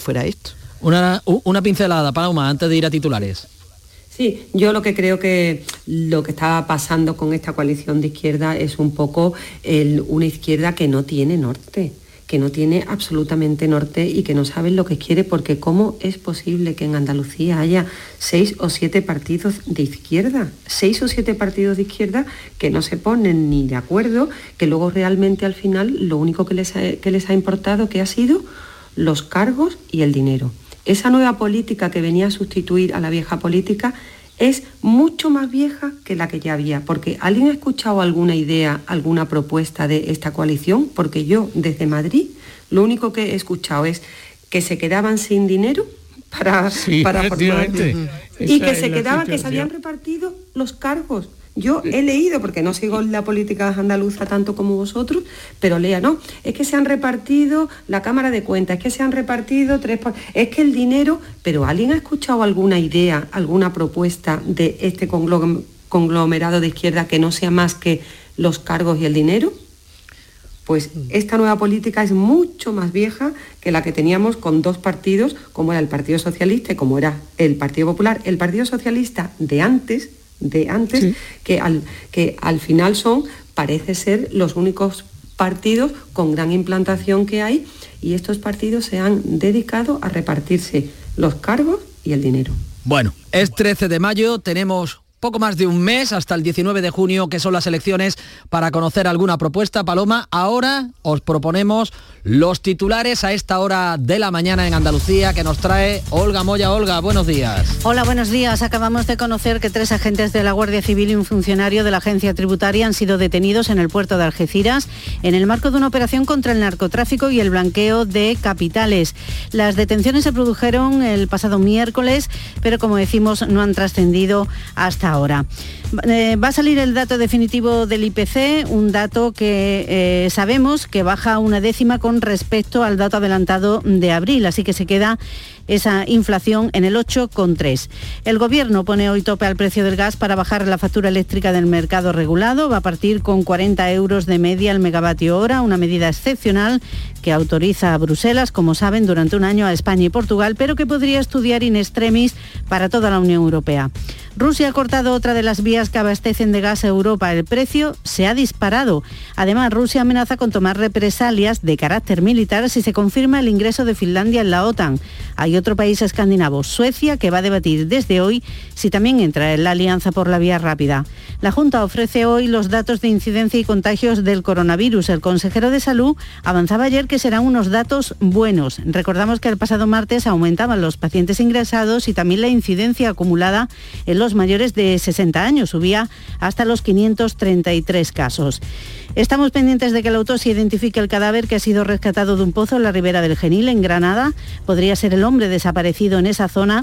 fuera esto. Una, una pincelada, Paloma, antes de ir a titulares. Sí, yo lo que creo que lo que está pasando con esta coalición de izquierda es un poco una izquierda que no tiene norte que no tiene absolutamente norte y que no sabe lo que quiere, porque ¿cómo es posible que en Andalucía haya seis o siete partidos de izquierda? Seis o siete partidos de izquierda que no se ponen ni de acuerdo, que luego realmente al final lo único que les ha, que les ha importado que ha sido los cargos y el dinero. Esa nueva política que venía a sustituir a la vieja política es mucho más vieja que la que ya había, porque ¿alguien ha escuchado alguna idea, alguna propuesta de esta coalición? Porque yo desde Madrid lo único que he escuchado es que se quedaban sin dinero para, para formar y que se quedaban, que se habían repartido los cargos yo he leído, porque no sigo la política andaluza tanto como vosotros, pero lea, no, es que se han repartido la Cámara de Cuentas, es que se han repartido tres... Es que el dinero, pero ¿alguien ha escuchado alguna idea, alguna propuesta de este conglomerado de izquierda que no sea más que los cargos y el dinero? Pues esta nueva política es mucho más vieja que la que teníamos con dos partidos, como era el Partido Socialista y como era el Partido Popular. El Partido Socialista de antes de antes, que, al, que al final son, parece ser, los únicos partidos con gran implantación que hay y estos partidos se han dedicado a repartirse los cargos y el dinero. Bueno, es 13 de mayo, tenemos poco más de un mes hasta el 19 de junio, que son las elecciones, para conocer alguna propuesta. Paloma, ahora os proponemos los titulares a esta hora de la mañana en Andalucía que nos trae Olga Moya. Olga, buenos días. Hola, buenos días. Acabamos de conocer que tres agentes de la Guardia Civil y un funcionario de la agencia tributaria han sido detenidos en el puerto de Algeciras en el marco de una operación contra el narcotráfico y el blanqueo de capitales. Las detenciones se produjeron el pasado miércoles, pero como decimos, no han trascendido hasta ahora. Eh, va a salir el dato definitivo del IPC, un dato que eh, sabemos que baja una décima con respecto al dato adelantado de abril, así que se queda esa inflación en el 8,3. El Gobierno pone hoy tope al precio del gas para bajar la factura eléctrica del mercado regulado. Va a partir con 40 euros de media el megavatio hora, una medida excepcional que autoriza a Bruselas, como saben, durante un año a España y Portugal, pero que podría estudiar in extremis para toda la Unión Europea. Rusia ha cortado otra de las vías que abastecen de gas a Europa. El precio se ha disparado. Además, Rusia amenaza con tomar represalias de carácter militar si se confirma el ingreso de Finlandia en la OTAN. Hay otro país escandinavo, Suecia, que va a debatir desde hoy si también entra en la alianza por la vía rápida. La Junta ofrece hoy los datos de incidencia y contagios del coronavirus. El consejero de Salud avanzaba ayer que serán unos datos buenos. Recordamos que el pasado martes aumentaban los pacientes ingresados y también la incidencia acumulada en los mayores de 60 años. Subía hasta los 533 casos. Estamos pendientes de que la autopsia identifique el cadáver que ha sido rescatado de un pozo en la ribera del Genil, en Granada. Podría ser el hombre desaparecido en esa zona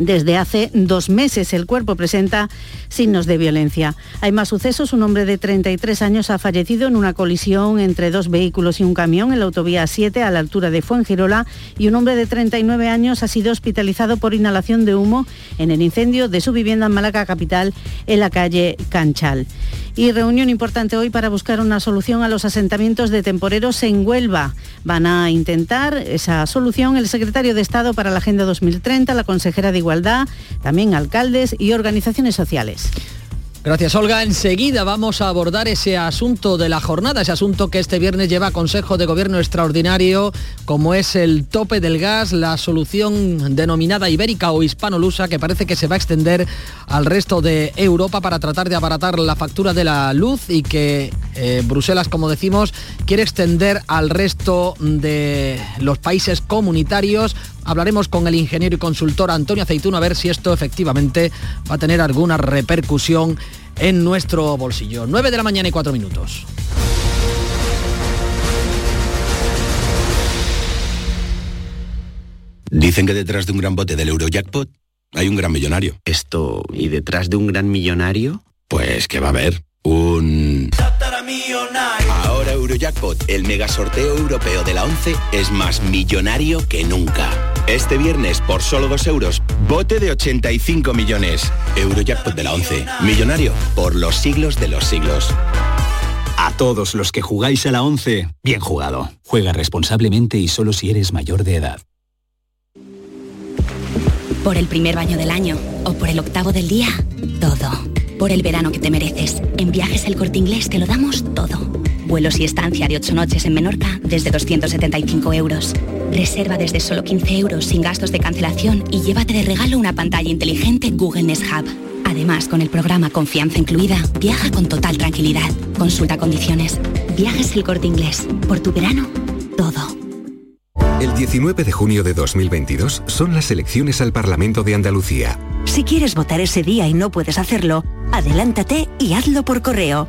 desde hace dos meses el cuerpo presenta signos de violencia. Hay más sucesos. Un hombre de 33 años ha fallecido en una colisión entre dos vehículos y un camión en la autovía 7 a la altura de Fuengirola y un hombre de 39 años ha sido hospitalizado por inhalación de humo en el incendio de su vivienda en Málaga capital en la calle Canchal. Y reunión importante hoy para buscar una solución a los asentamientos de temporeros en Huelva. Van a intentar esa solución el secretario de Estado para la Agenda 2030, la consejera de Igualdad, también alcaldes y organizaciones sociales. Gracias, Olga. Enseguida vamos a abordar ese asunto de la jornada, ese asunto que este viernes lleva Consejo de Gobierno extraordinario, como es el tope del gas, la solución denominada ibérica o hispanolusa, que parece que se va a extender al resto de Europa para tratar de abaratar la factura de la luz y que eh, Bruselas, como decimos, quiere extender al resto de los países comunitarios Hablaremos con el ingeniero y consultor Antonio Aceituno a ver si esto efectivamente va a tener alguna repercusión en nuestro bolsillo. 9 de la mañana y 4 minutos. Dicen que detrás de un gran bote del Eurojackpot hay un gran millonario. Esto, ¿y detrás de un gran millonario? Pues que va a haber un... Ahora Eurojackpot, el mega sorteo europeo de la 11, es más millonario que nunca. Este viernes, por solo 2 euros, bote de 85 millones. Eurojackpot de la 11. Millonario por los siglos de los siglos. A todos los que jugáis a la 11, bien jugado. Juega responsablemente y solo si eres mayor de edad. Por el primer baño del año o por el octavo del día, todo. Por el verano que te mereces. En Viajes El Corte Inglés te lo damos todo. Vuelos y estancia de 8 noches en Menorca desde 275 euros. Reserva desde solo 15 euros sin gastos de cancelación y llévate de regalo una pantalla inteligente Google Nest Hub. Además, con el programa Confianza Incluida, viaja con total tranquilidad. Consulta condiciones. Viajes El Corte Inglés. Por tu verano, todo. El 19 de junio de 2022 son las elecciones al Parlamento de Andalucía. Si quieres votar ese día y no puedes hacerlo, adelántate y hazlo por correo.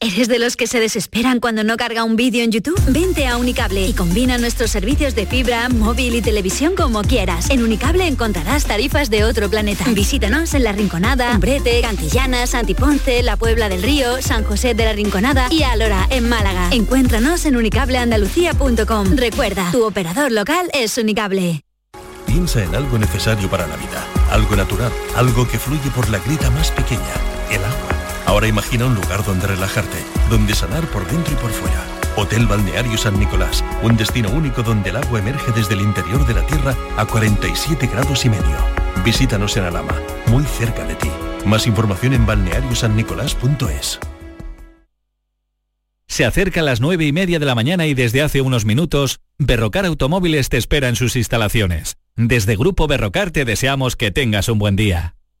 ¿Eres de los que se desesperan cuando no carga un vídeo en YouTube? Vente a Unicable y combina nuestros servicios de fibra, móvil y televisión como quieras. En Unicable encontrarás tarifas de otro planeta. Visítanos en La Rinconada, Umbrete, Cantillana, Santiponce, La Puebla del Río, San José de la Rinconada y Alora, en Málaga. Encuéntranos en unicableandalucía.com. Recuerda, tu operador local es Unicable. Piensa en algo necesario para la vida, algo natural, algo que fluye por la grita más pequeña, el agua. Ahora imagina un lugar donde relajarte, donde sanar por dentro y por fuera. Hotel Balneario San Nicolás, un destino único donde el agua emerge desde el interior de la tierra a 47 grados y medio. Visítanos en Alama, muy cerca de ti. Más información en balneariosannicolás.es. Se acerca a las nueve y media de la mañana y desde hace unos minutos, Berrocar Automóviles te espera en sus instalaciones. Desde Grupo Berrocar te deseamos que tengas un buen día.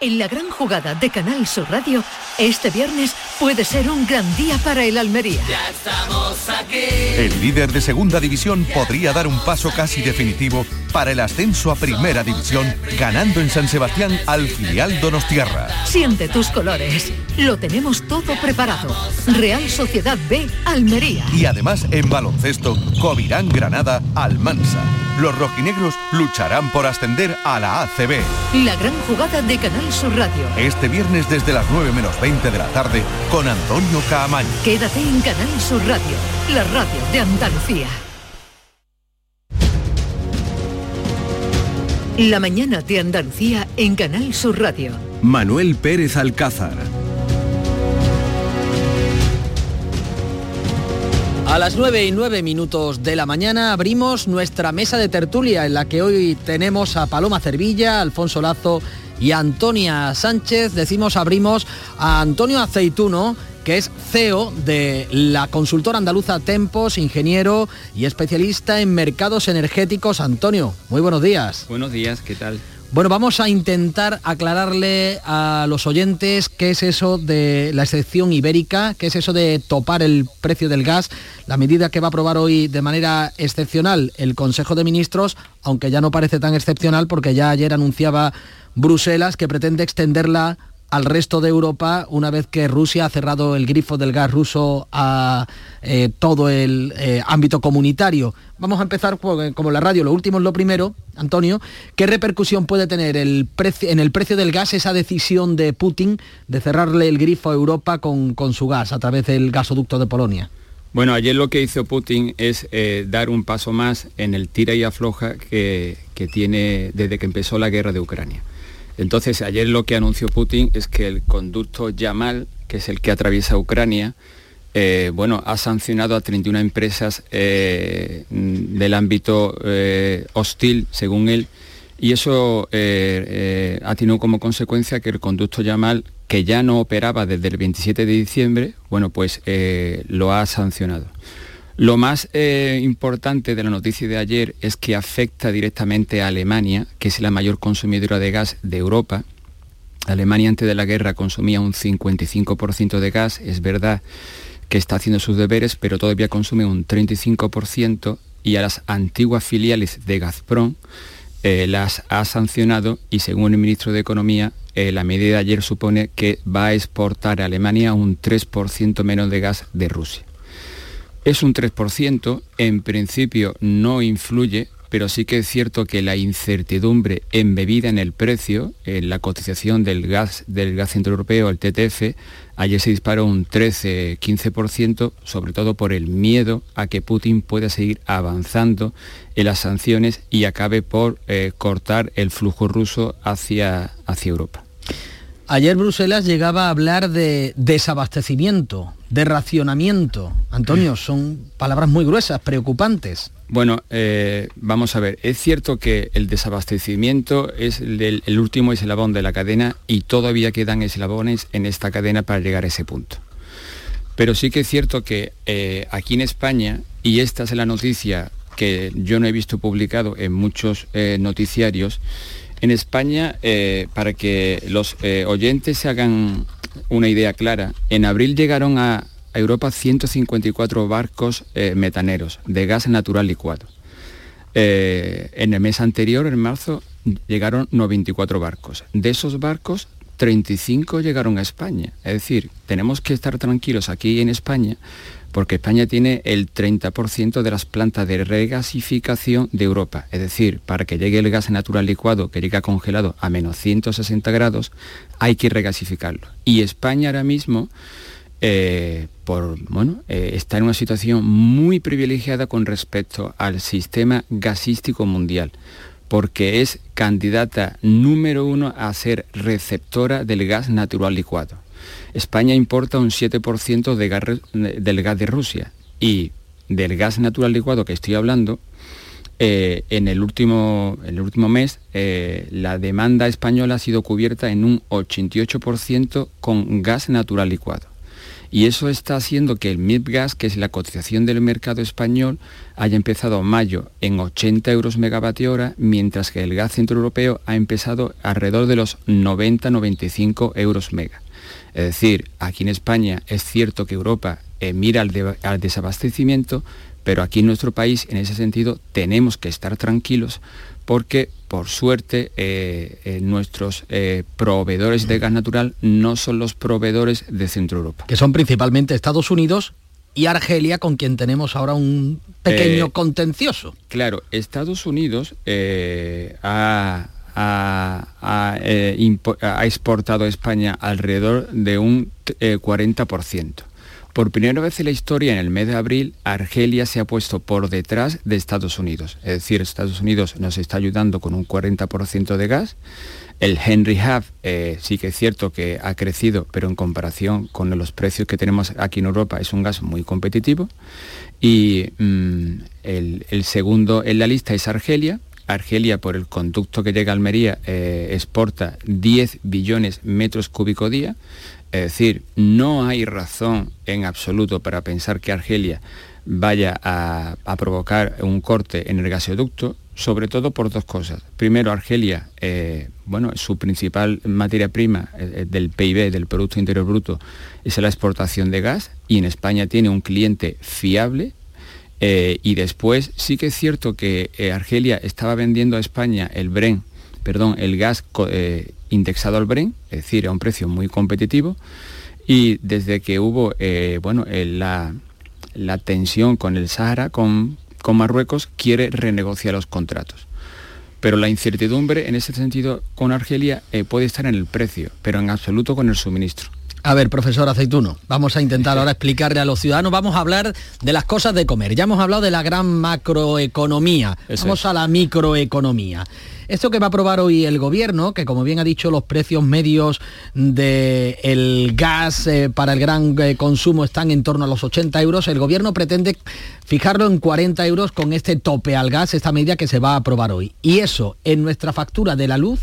En la gran jugada de Canal Sur Radio, este viernes puede ser un gran día para el Almería. Ya estamos aquí. El líder de segunda división podría dar un paso casi definitivo para el ascenso a primera división, ganando en San Sebastián al filial Donostiarra. Siente tus colores. Lo tenemos todo preparado. Real Sociedad B, Almería. Y además en baloncesto, Covirán Granada, Almansa. Los rojinegros lucharán por ascender a la ACB. La gran jugada de Canal Sur Radio. Este viernes desde las 9 menos 20 de la tarde con Antonio Caamaño. Quédate en Canal Sur Radio, la radio de Andalucía. La mañana de Andalucía en Canal Sur Radio. Manuel Pérez Alcázar. A las 9 y 9 minutos de la mañana abrimos nuestra mesa de tertulia en la que hoy tenemos a Paloma Cervilla, Alfonso Lazo y Antonia Sánchez. Decimos abrimos a Antonio Aceituno, que es CEO de la consultora andaluza Tempos, ingeniero y especialista en mercados energéticos. Antonio, muy buenos días. Buenos días, ¿qué tal? Bueno, vamos a intentar aclararle a los oyentes qué es eso de la excepción ibérica, qué es eso de topar el precio del gas, la medida que va a aprobar hoy de manera excepcional el Consejo de Ministros, aunque ya no parece tan excepcional porque ya ayer anunciaba Bruselas que pretende extenderla al resto de Europa una vez que Rusia ha cerrado el grifo del gas ruso a eh, todo el eh, ámbito comunitario. Vamos a empezar como la radio, lo último es lo primero, Antonio. ¿Qué repercusión puede tener el en el precio del gas esa decisión de Putin de cerrarle el grifo a Europa con, con su gas a través del gasoducto de Polonia? Bueno, ayer lo que hizo Putin es eh, dar un paso más en el tira y afloja que, que tiene desde que empezó la guerra de Ucrania. Entonces, ayer lo que anunció Putin es que el conducto Yamal, que es el que atraviesa Ucrania, eh, bueno, ha sancionado a 31 empresas eh, del ámbito eh, hostil, según él, y eso ha tenido como consecuencia que el conducto Yamal, que ya no operaba desde el 27 de diciembre, bueno, pues lo ha sancionado. Lo más importante de la noticia de ayer es que afecta directamente a Alemania, que es la mayor consumidora de gas de Europa. Alemania antes de la guerra consumía un 55% de gas, es verdad que está haciendo sus deberes, pero todavía consume un 35% y a las antiguas filiales de Gazprom eh, las ha sancionado y según el ministro de Economía, eh, la medida de ayer supone que va a exportar a Alemania un 3% menos de gas de Rusia. Es un 3%, en principio no influye pero sí que es cierto que la incertidumbre embebida en el precio, en la cotización del gas del gas centroeuropeo, el TTF, ayer se disparó un 13-15%, sobre todo por el miedo a que Putin pueda seguir avanzando en las sanciones y acabe por eh, cortar el flujo ruso hacia, hacia Europa. Ayer Bruselas llegaba a hablar de desabastecimiento, de racionamiento. Antonio, son palabras muy gruesas, preocupantes. Bueno, eh, vamos a ver, es cierto que el desabastecimiento es el, último eslabón de la cadena y todavía quedan eslabones en esta cadena para llegar a ese punto. Pero sí que es cierto que eh, aquí en España, y esta es la noticia que yo no he visto publicado en muchos eh, noticiarios, en España, para que los oyentes se hagan una idea clara, en abril llegaron a, Europa 154 barcos eh, metaneros de gas natural licuado. Eh, en el mes anterior, en marzo, llegaron 94 barcos. De esos barcos, 35 llegaron a España. Es decir, tenemos que estar tranquilos aquí en España porque España tiene el 30% de las plantas de regasificación de Europa. Es decir, para que llegue el gas natural licuado, que llega congelado a menos 160 grados, hay que regasificarlo. Y España ahora mismo eh, bueno, eh, está en una situación muy privilegiada con respecto al sistema gasístico mundial, porque es candidata número uno a ser receptora del gas natural licuado. España importa un 7% del gas de Rusia y del gas natural licuado que estoy hablando, eh, en, el último, el último mes la demanda española ha sido cubierta en un 88% con gas natural licuado y eso está haciendo que el MIPGAS, que es la cotización del mercado español, haya empezado mayo en 80 euros megavatio hora, mientras que el gas centroeuropeo ha empezado alrededor de los 90-95 euros mega. Es decir, aquí en España es cierto que Europa eh, mira al desabastecimiento, pero aquí en nuestro país, en ese sentido, tenemos que estar tranquilos porque por suerte eh, eh, nuestros eh, proveedores de gas natural no son los proveedores de Centro Europa. Que son principalmente Estados Unidos y Argelia, con quien tenemos ahora un pequeño contencioso. Claro, Estados Unidos ha, ha, exportado a España alrededor de un 40%. Por primera vez en la historia, en el mes de abril, Argelia se ha puesto por detrás de Estados Unidos. Es decir, Estados Unidos nos está ayudando con un 40% de gas. El Henry Hub eh, sí que es cierto que ha crecido, pero en comparación con los precios que tenemos aquí en Europa es un gas muy competitivo. Y mm, el, segundo en la lista es Argelia, Argelia, por el conducto que llega a Almería, eh, exporta 10 billones metros cúbicos día. Es decir, no hay razón en absoluto para pensar que Argelia vaya a, provocar un corte en el gasoducto, sobre todo por dos cosas. Primero, Argelia, eh, bueno, su principal materia prima eh, del PIB, del Producto Interior Bruto, es la exportación de gas y en España tiene un cliente fiable. Y después sí que es cierto que Argelia estaba vendiendo a España el Bren, perdón, el gas indexado al Bren, es decir, a un precio muy competitivo. Y desde que hubo eh, bueno, eh, la, tensión con el Sahara, con, con Marruecos, quiere renegociar los contratos. Pero la incertidumbre en ese sentido con Argelia eh, puede estar en el precio, pero en absoluto con el suministro. A ver, profesor Aceituno, vamos a intentar ahora explicarle a los ciudadanos, vamos a hablar de las cosas de comer. Ya hemos hablado de la gran macroeconomía, vamos a la microeconomía. Esto que va a aprobar hoy el gobierno, que como bien ha dicho, los precios medios del gas eh, para el gran eh, consumo están en torno a los 80 euros, el gobierno pretende fijarlo en 40 euros con este tope al gas, esta medida que se va a aprobar hoy. Y eso en nuestra factura de la luz,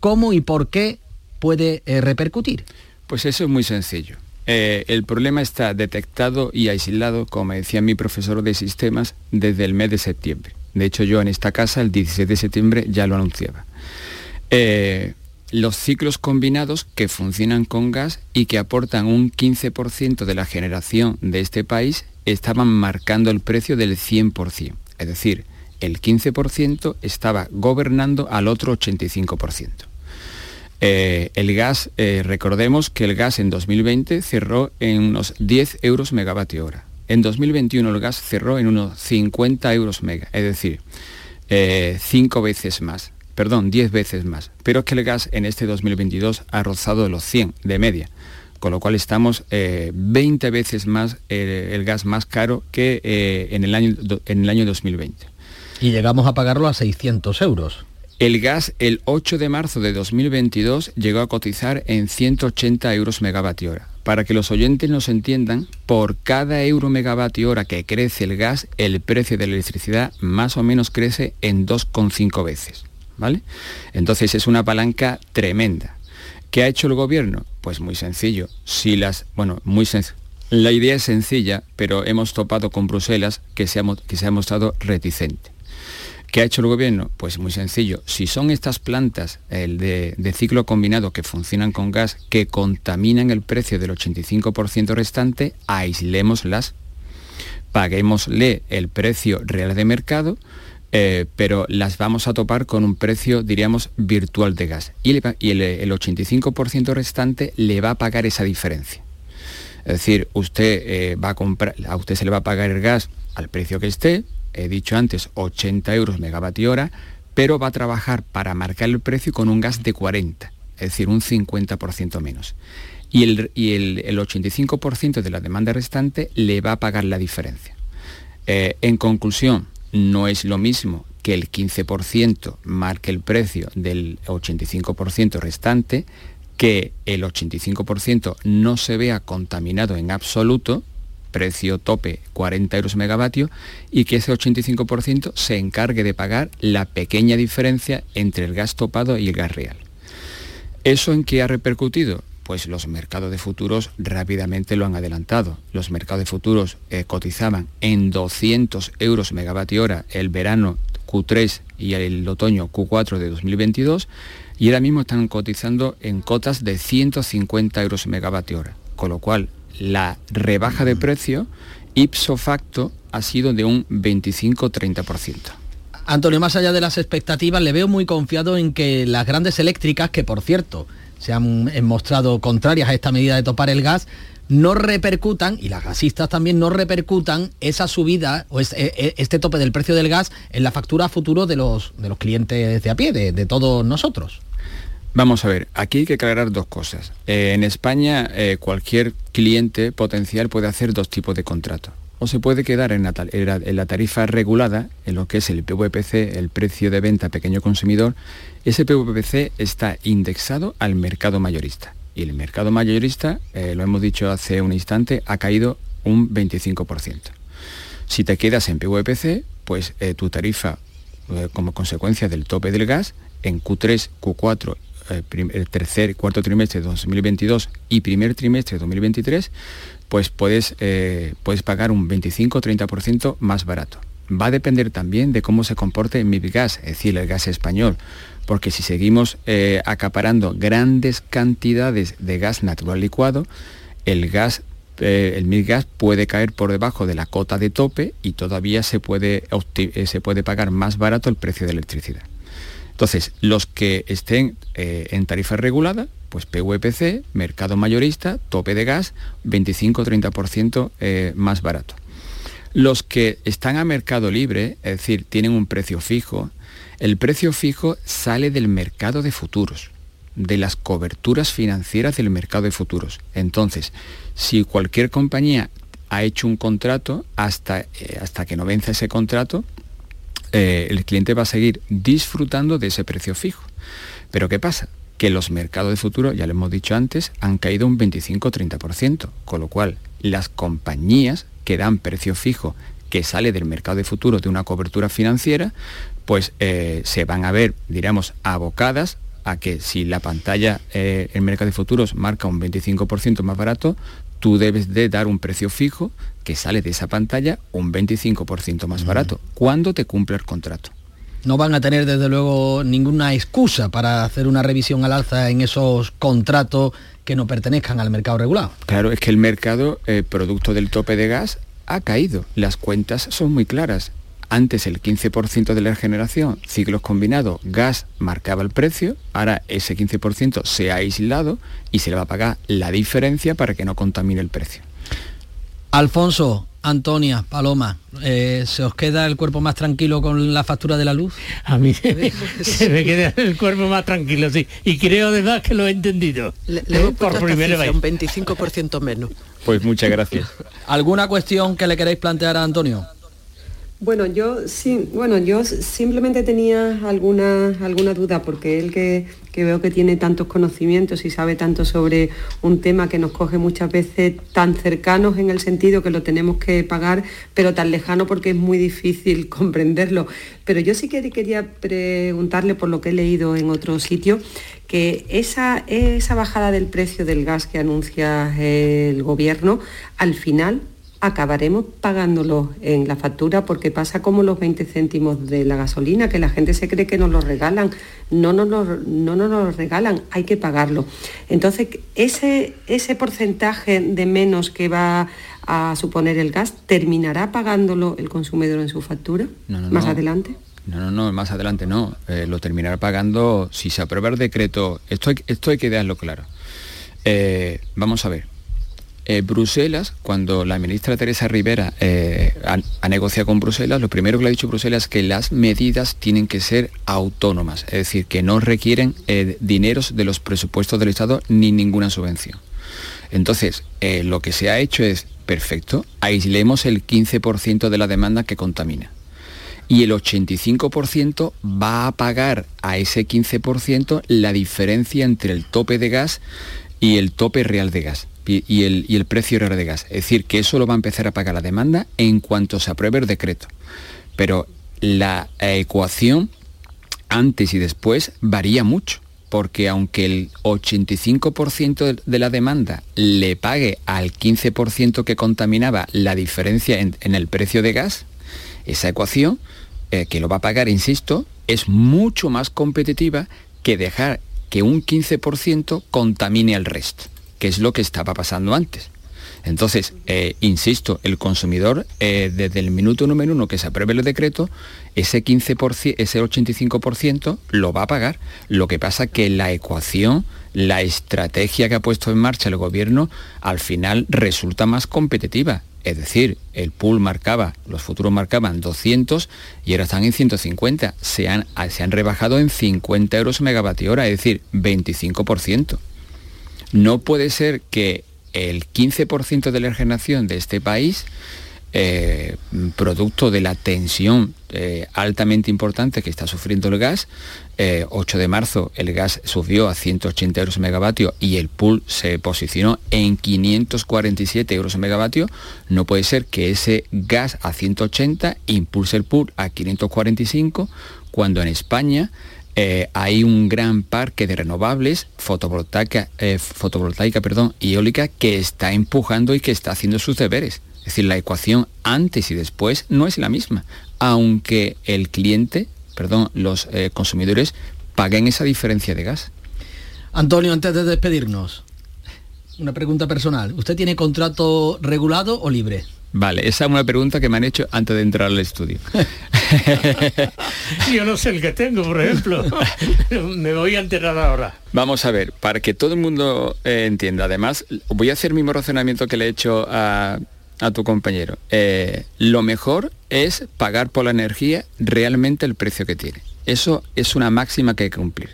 ¿cómo y por qué puede eh, repercutir? Pues eso es muy sencillo. el problema está detectado y aislado, como decía mi profesor de sistemas, desde el mes de septiembre. De hecho, yo en esta casa el 16 de septiembre ya lo anunciaba. Eh, los ciclos combinados que funcionan con gas y que aportan un 15% de la generación de este país estaban marcando el precio del 100%. Es decir, el 15% estaba gobernando al otro 85%. Eh, el gas, eh, recordemos que el gas en 2020 cerró en unos 10 euros megavatio hora. En 2021 el gas cerró en unos 50 euros mega, es decir, 5 eh, veces más, perdón, 10 veces más. Pero es que el gas en este 2022 ha rozado los 100 de media, con lo cual estamos 20 eh, veces más el gas más caro que en, el año, en el año 2020. Y llegamos a pagarlo a 600 euros. El gas el 8 de marzo de 2022 llegó a cotizar en 180 euros megavatio hora. Para que los oyentes nos entiendan, por cada euro megavatio hora que crece el gas, el precio de la electricidad más o menos crece en 2,5 veces. ¿Vale? Entonces es una palanca tremenda. ¿Qué ha hecho el gobierno? Pues muy sencillo. Si las, bueno, muy sencillo. La idea es sencilla, pero hemos topado con Bruselas que se que se ha mostrado reticente. ¿Qué ha hecho el gobierno? Pues muy sencillo. Si son estas plantas de, ciclo combinado que funcionan con gas que contaminan el precio del 85% restante, aislémoslas, paguémosle el precio real de mercado, eh, pero las vamos a topar con un precio, diríamos, virtual de gas. Y, el, el 85% restante le va a pagar esa diferencia. Es decir, usted eh, va a comprar, a usted se le va a pagar el gas al precio que esté, he dicho antes, 80 euros megavatio hora, pero va a trabajar para marcar el precio con un gas de 40, es decir, un 50% menos. Y, el, el, 85% de la demanda restante le va a pagar la diferencia. Eh, en conclusión, no es lo mismo que el 15% marque el precio del 85% restante, que el 85% no se vea contaminado en absoluto, precio tope 40 euros megavatio y que ese 85% se encargue de pagar la pequeña diferencia entre el gas topado y el gas real. ¿Eso en qué ha repercutido? Pues los mercados de futuros rápidamente lo han adelantado. Los mercados de futuros eh, cotizaban en 200 euros megavatio hora el verano Q3 y el otoño Q4 de 2022 y ahora mismo están cotizando en cotas de 150 euros megavatio hora, con lo cual la rebaja de precio ipso facto ha sido de un 25-30%. Antonio, más allá de las expectativas, le veo muy confiado en que las grandes eléctricas, que por cierto se han mostrado contrarias a esta medida de topar el gas, no repercutan, y las gasistas también no repercutan esa subida o e, e, este, tope del precio del gas en la factura futuro de los, de los clientes de a pie, de todos nosotros. Vamos a ver, aquí hay que aclarar dos cosas. Eh, en España eh, cualquier cliente potencial puede hacer dos tipos de contrato. O se puede quedar en la, tarifa regulada, en lo que es el PVPC, el precio de venta pequeño consumidor. Ese PVPC está indexado al mercado mayorista. Y el mercado mayorista, eh, lo hemos dicho hace un instante, ha caído un 25%. Si te quedas en PVPC, pues tu tarifa, como consecuencia del tope del gas, en Q3, Q4 eh, el tercer cuarto trimestre de 2022 y primer trimestre de 2023, pues puedes, eh, puedes pagar un 25-30% más barato. Va a depender también de cómo se comporte mi gas, es decir, el gas español, porque si seguimos eh, acaparando grandes cantidades de gas natural licuado, el gas el gas puede caer por debajo de la cota de tope y todavía se puede, se puede pagar más barato el precio de electricidad. Entonces, los que estén eh, en tarifa regulada, pues PVPC, mercado mayorista, tope de gas, 25-30% eh, más barato. Los que están a mercado libre, es decir, tienen un precio fijo, el precio fijo sale del mercado de futuros. de las coberturas financieras del mercado de futuros. Entonces, si cualquier compañía ha hecho un contrato, hasta, eh, hasta que no vence ese contrato, eh, el cliente va a seguir disfrutando de ese precio fijo. Pero ¿qué pasa? Que los mercados de futuro, ya lo hemos dicho antes, han caído un 25-30%, con lo cual las compañías que dan precio fijo que sale del mercado de futuro de una cobertura financiera, pues eh, se van a ver, diríamos, abocadas a que si la pantalla, eh, el mercado de futuros marca un 25% más barato, tú debes de dar un precio fijo que sale de esa pantalla un 25% más barato, cuando te cumple el contrato. No van a tener desde luego ninguna excusa para hacer una revisión al alza en esos contratos que no pertenezcan al mercado regulado. Claro, es que el mercado, eh, producto del tope de gas, ha caído. Las cuentas son muy claras. Antes el 15% de la generación, ciclos combinados, gas marcaba el precio, ahora ese 15% se ha aislado y se le va a pagar la diferencia para que no contamine el precio. Alfonso, Antonia, Paloma, eh, ¿se os queda el cuerpo más tranquilo con la factura de la luz? A mí se me queda el cuerpo más tranquilo, sí. Y creo además que lo he entendido. Le, por primera vez. Un 25% menos. Pues muchas gracias. ¿Alguna cuestión que le queréis plantear a Antonio? Bueno, yo sí, bueno, yo simplemente tenía alguna, alguna duda, porque él que, veo que tiene tantos conocimientos y sabe tanto sobre un tema que nos coge muchas veces tan cercanos en el sentido que lo tenemos que pagar, pero tan lejano porque es muy difícil comprenderlo. Pero yo sí que quería preguntarle por lo que he leído en otro sitio, que esa, esa bajada del precio del gas que anuncia el gobierno, al final acabaremos pagándolo en la factura porque pasa como los 20 céntimos de la gasolina, que la gente se cree que nos lo regalan. No nos lo, no nos lo regalan, hay que pagarlo. Entonces, ese, ese porcentaje de menos que va a suponer el gas, ¿terminará pagándolo el consumidor en su factura más adelante? No, no, no, más adelante no. Eh, lo terminará pagando si se aprueba el decreto. Esto hay, esto hay que dejarlo claro. Eh, vamos a ver, eh, Bruselas, cuando la ministra Teresa Rivera eh, ha, negociado con Bruselas, lo primero que le ha dicho Bruselas es que las medidas tienen que ser autónomas, es decir, que no requieren eh, dineros de los presupuestos del Estado ni ninguna subvención. Entonces, lo que se ha hecho es, perfecto, aislemos el 15% de la demanda que contamina. Y el 85% va a pagar a ese 15% la diferencia entre el tope de gas y el tope real de gas y, el, precio de gas. Es decir, que eso lo va a empezar a pagar la demanda en cuanto se apruebe el decreto. Pero la ecuación antes y después varía mucho, porque aunque el 85% de la demanda le pague al 15% que contaminaba la diferencia en, el precio de gas, esa ecuación, eh, que lo va a pagar, insisto, es mucho más competitiva que dejar que un 15% contamine al resto que es lo que estaba pasando antes. Entonces, eh, insisto, el consumidor, eh, desde el minuto número uno que se apruebe el decreto, ese 15%, ese 85% lo va a pagar. Lo que pasa que la ecuación, la estrategia que ha puesto en marcha el gobierno, al final resulta más competitiva. Es decir, el pool marcaba, los futuros marcaban 200 y ahora están en 150. Se han, se han rebajado en 50 euros megavatio hora, es decir, 25%. No puede ser que el 15% de la generación de este país, eh, producto de la tensión eh, altamente importante que está sufriendo el gas, 8 eh, de marzo el gas subió a 180 euros megavatio y el pool se posicionó en 547 euros megavatio, no puede ser que ese gas a 180 impulse el pool a 545 cuando en España eh, hay un gran parque de renovables, fotovoltaica, eh, fotovoltaica perdón, eólica, que está empujando y que está haciendo sus deberes. Es decir, la ecuación antes y después no es la misma, aunque el cliente, perdón, los eh, consumidores paguen esa diferencia de gas. Antonio, antes de despedirnos, una pregunta personal. ¿Usted tiene contrato regulado o libre? Vale, esa es una pregunta que me han hecho antes de entrar al estudio. Yo no sé el que tengo, por ejemplo. me voy a enterar ahora. Vamos a ver, para que todo el mundo eh, entienda, además, voy a hacer el mismo razonamiento que le he hecho a, tu compañero. Eh, lo mejor es pagar por la energía realmente el precio que tiene. Eso es una máxima que hay que cumplir.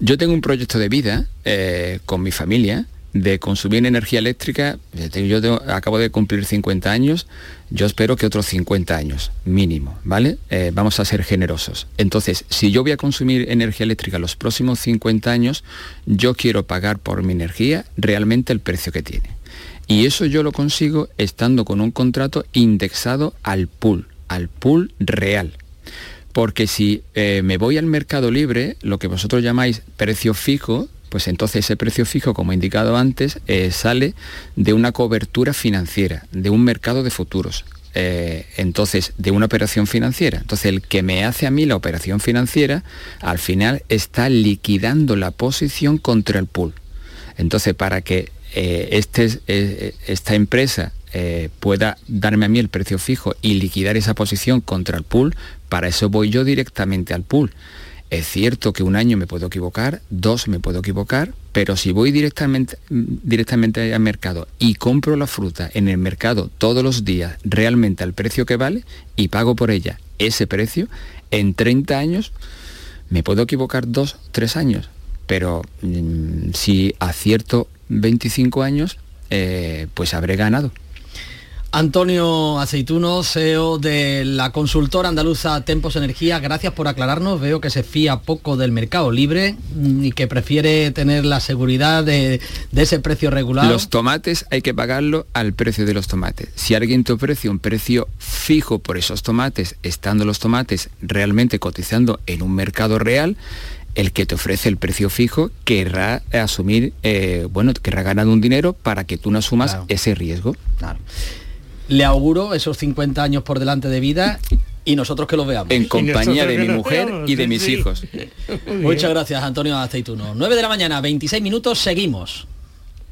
Yo tengo un proyecto de vida eh, con mi familia de consumir energía eléctrica, yo acabo de cumplir 50 años, yo espero que otros 50 años, mínimo, ¿vale? Eh, vamos a ser generosos. Entonces, si yo voy a consumir energía eléctrica los próximos 50 años, yo quiero pagar por mi energía realmente el precio que tiene. Y eso yo lo consigo estando con un contrato indexado al pool, al pool real. Porque si eh, me voy al mercado libre, lo que vosotros llamáis precio fijo, pues entonces ese precio fijo, como he indicado antes, eh, sale de una cobertura financiera, de un mercado de futuros. Eh, entonces, de una operación financiera. Entonces, el que me hace a mí la operación financiera, al final está liquidando la posición contra el pool. Entonces, para que eh, este, esta empresa pueda darme a mí el precio fijo y liquidar esa posición contra el pool, para eso voy yo directamente al pool. Es cierto que un año me puedo equivocar, dos me puedo equivocar, pero si voy directamente, directamente al mercado y compro la fruta en el mercado todos los días realmente al precio que vale y pago por ella ese precio, en 30 años me puedo equivocar dos, tres años, pero mm, si acierto 25 años, eh, pues habré ganado. Antonio Aceituno, CEO de la consultora andaluza Tempos Energía, gracias por aclararnos. Veo que se fía poco del mercado libre y que prefiere tener la seguridad de, ese precio regular. Los tomates hay que pagarlo al precio de los tomates. Si alguien te ofrece un precio fijo por esos tomates, estando los tomates realmente cotizando en un mercado real, el que te ofrece el precio fijo querrá asumir, eh, bueno, querrá ganar un dinero para que tú no asumas ese riesgo. Claro le auguro esos 50 años por delante de vida y nosotros que los veamos. En compañía de mi mujer y de mis hijos. Muchas gracias, Antonio Aceituno. 9 de la mañana, 26 minutos, seguimos.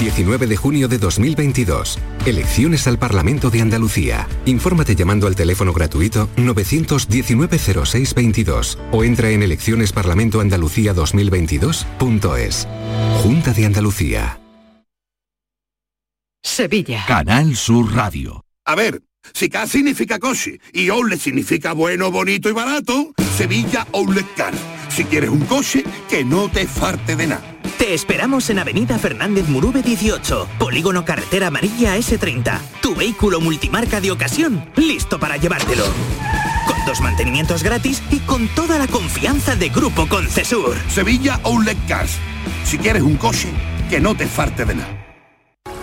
19 de junio de 2022. Elecciones al Parlamento de Andalucía. Infórmate llamando al teléfono gratuito 919-0622 o entra en eleccionesparlamentoandalucía2022.es. Junta de Andalucía. Sevilla. Canal Sur Radio. A ver, si K significa coche y OLE significa bueno, bonito y barato, Sevilla Outlet Car. Si quieres un coche, que no te farte de nada. Te esperamos en Avenida Fernández Murube 18, Polígono Carretera Amarilla S30. Tu vehículo multimarca de ocasión, listo para llevártelo. Con dos mantenimientos gratis y con toda la confianza de Grupo Concesur. Sevilla Outlet Cars. Si quieres un coche, que no te farte de nada.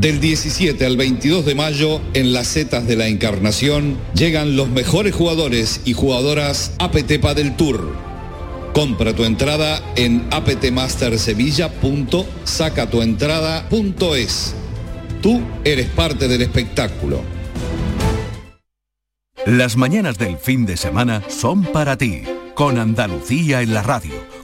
Del 17 al 22 de mayo, en las setas de la Encarnación, llegan los mejores jugadores y jugadoras APT Padel Tour. Compra tu entrada en aptmastersevilla.sacatuentrada.es. Tú eres parte del espectáculo. Las mañanas del fin de semana son para ti, con Andalucía en la radio,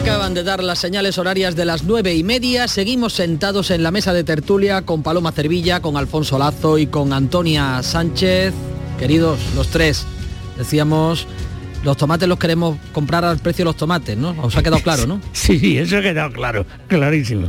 Acaban de dar las señales horarias de las nueve y media. Seguimos sentados en la mesa de tertulia con Paloma Cervilla, con Alfonso Lazo y con Antonia Sánchez. Queridos, los tres, decíamos, los tomates los queremos comprar al precio de los tomates, ¿no? Os ha quedado claro, ¿no? Sí, sí, eso ha quedado claro, clarísimo.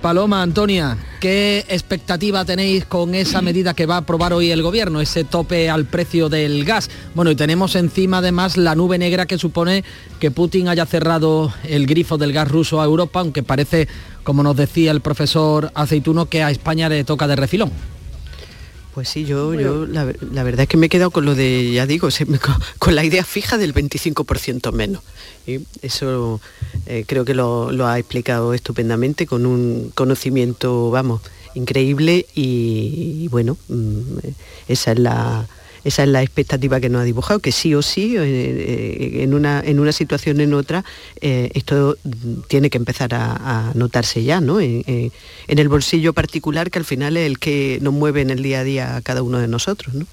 Paloma, Antonia, ¿qué expectativa tenéis con esa medida que va a aprobar hoy el gobierno, ese tope al precio del gas? Bueno, y tenemos encima además la nube negra que supone que Putin haya cerrado el grifo del gas ruso a Europa, aunque parece, como nos decía el profesor Aceituno, que a España le toca de refilón. Pues sí, yo, yo la, la verdad es que me he quedado con lo de, ya digo, con, la idea fija del 25% menos. Y eso eh, creo que lo, lo ha explicado estupendamente con un conocimiento, vamos, increíble y, y bueno, mm, esa es la esa es la expectativa que nos ha dibujado, que sí o sí, eh, eh, en, una, en una situación o en otra, eh, esto tiene que empezar a, a notarse ya, ¿no? En, en el bolsillo particular, que al final es el que nos mueve en el día a día a cada uno de nosotros, ¿no?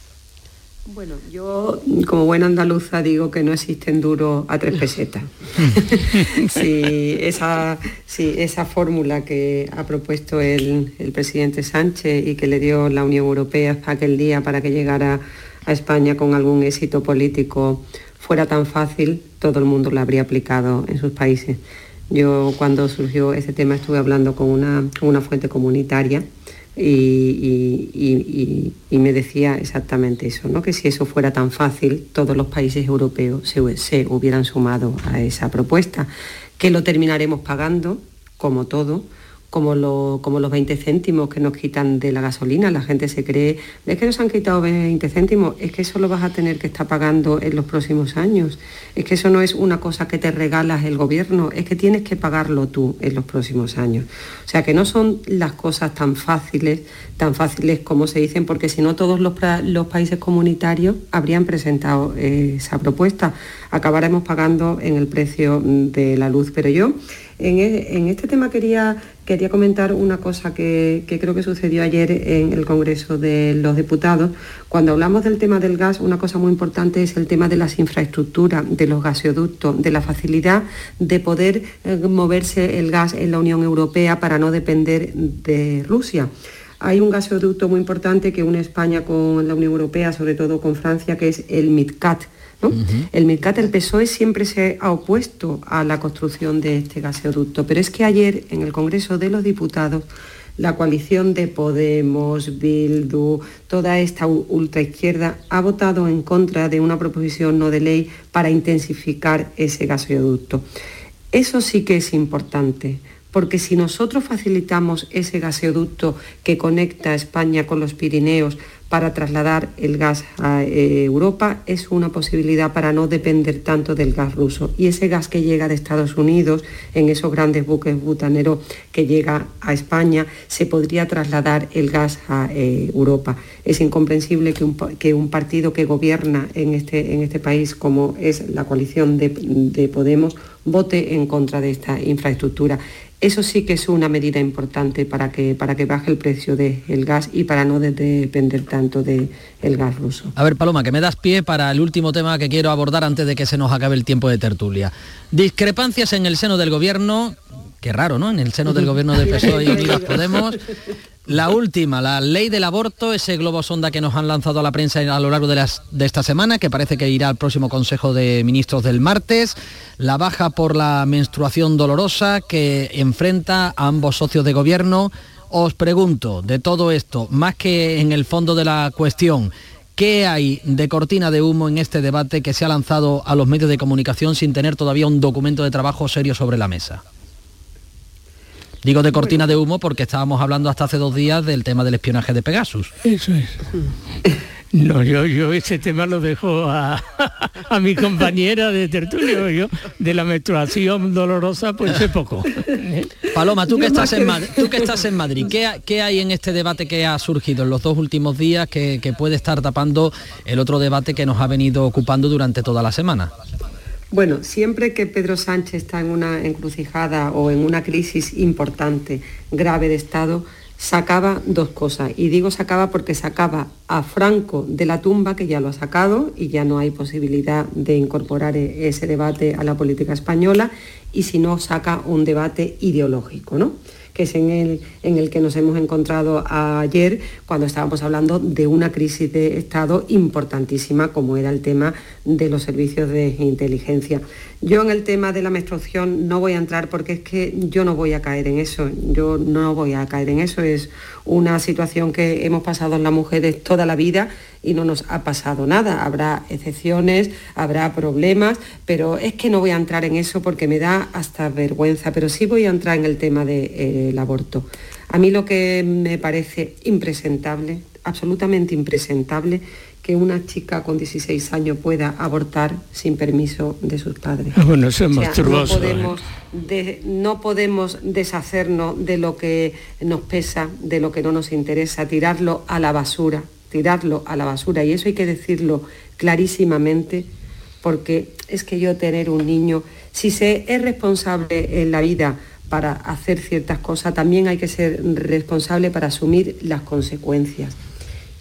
Bueno, yo como buena andaluza digo que no existen duros a tres pesetas. sí, esa, sí, esa fórmula que ha propuesto el, el presidente Sánchez y que le dio la Unión Europea aquel día para que llegara a España con algún éxito político fuera tan fácil, todo el mundo la habría aplicado en sus países. Yo cuando surgió ese tema estuve hablando con una, fuente comunitaria y, me decía exactamente eso, ¿no? que si eso fuera tan fácil, todos los países europeos se hubieran sumado a esa propuesta, que lo terminaremos pagando, como todo, como, lo- como los 20 céntimos que nos quitan de la gasolina. La gente se cree, es que nos han quitado 20 céntimos, es que eso lo vas a tener que estar pagando en los próximos años. Es que eso no es una cosa que te regalas el gobierno, es que tienes que pagarlo tú en los próximos años. O sea que no son las cosas tan fáciles, tan fáciles como se dicen, porque si no todos los, países comunitarios habrían presentado eh, esa propuesta. Acabaremos pagando en el precio mm, de la luz. Pero yo en, e- en este tema quería, quería comentar una cosa que, creo que sucedió ayer en el Congreso de los Diputados. Cuando hablamos del tema del gas, una cosa muy importante es el tema de las infraestructuras, de los gasoductos, de la facilidad de poder eh, moverse el gas en la Unión Europea para no depender de Rusia. Hay un gasoducto muy importante que une España con la Unión Europea, sobre todo con Francia, que es el MidCat. ¿No? El MidCat, el PSOE siempre se ha opuesto a la construcción de este gasoducto, pero es que ayer en el Congreso de los Diputados la coalición de Podemos, Bildu, toda esta ultraizquierda ha votado en contra de una proposición no de ley para intensificar ese gasoducto. Eso sí que es importante, porque si nosotros facilitamos ese gasoducto que conecta España con los Pirineos para trasladar el gas a eh, Europa es una posibilidad para no depender tanto del gas ruso. Y ese gas que llega de Estados Unidos en esos grandes buques butaneros que llega a España, se podría trasladar el gas a eh, Europa. Es incomprensible que un, partido que gobierna en este, en este país, como es la coalición de, de Podemos, vote en contra de esta infraestructura. Eso sí que es una medida importante para que, para que baje el precio del gas y para no depender tanto del gas ruso. A ver, Paloma, que me das pie para el último tema que quiero abordar antes de que se nos acabe el tiempo de tertulia. Discrepancias en el seno del gobierno, qué raro, ¿no? En el seno del gobierno de PSOE y Unidas Podemos. La última, la ley del aborto, ese globo sonda que nos han lanzado a la prensa a lo largo de, las, de, esta semana, que parece que irá al próximo Consejo de Ministros del martes, la baja por la menstruación dolorosa que enfrenta a ambos socios de gobierno. Os pregunto, de todo esto, más que en el fondo de la cuestión, ¿Qué hay de cortina de humo en este debate que se ha lanzado a los medios de comunicación sin tener todavía un documento de trabajo serio sobre la mesa? Digo de cortina de humo porque estábamos hablando hasta hace dos días del tema del espionaje de Pegasus. Eso es. No, yo, yo ese tema lo dejo a, mi compañera de tertulio, yo de la menstruación dolorosa pues sé poco. Paloma, tú que, estás en Madrid, tú que estás en Madrid, ¿qué, hay en este debate que ha surgido en los dos últimos días que puede estar tapando el otro debate que nos ha venido ocupando durante toda la semana? Bueno, siempre que Pedro Sánchez está en una encrucijada o en una crisis importante, grave de Estado, sacaba dos cosas. Y digo sacaba porque sacaba a Franco de la tumba, que ya lo ha sacado y ya no hay posibilidad de incorporar e-, ese debate a la política española, y si no, saca un debate ideológico, ¿no? Que es en el, en el que nos hemos encontrado ayer cuando estábamos hablando de una crisis de Estado importantísima como era el tema de los servicios de inteligencia. Yo en el tema de la menstruación no voy a entrar porque es que yo no voy a caer en eso, yo no voy a caer en eso, es una situación que hemos pasado en las mujeres toda la vida y no nos ha pasado nada. Habrá excepciones, habrá problemas, pero es que no voy a entrar en eso porque me da hasta vergüenza, pero sí voy a entrar en el tema del eh, aborto. A mí lo que me parece impresentable, absolutamente impresentable, que una chica con 16 años pueda abortar sin permiso de sus padres. Bueno, eso es no, podemos no podemos deshacernos de lo que nos pesa, de lo que no nos interesa, tirarlo a la basura, tirarlo a la basura. Y eso hay que decirlo clarísimamente, porque es que yo tener un niño, si se es responsable en la vida para hacer ciertas cosas, también hay que ser responsable para asumir las consecuencias.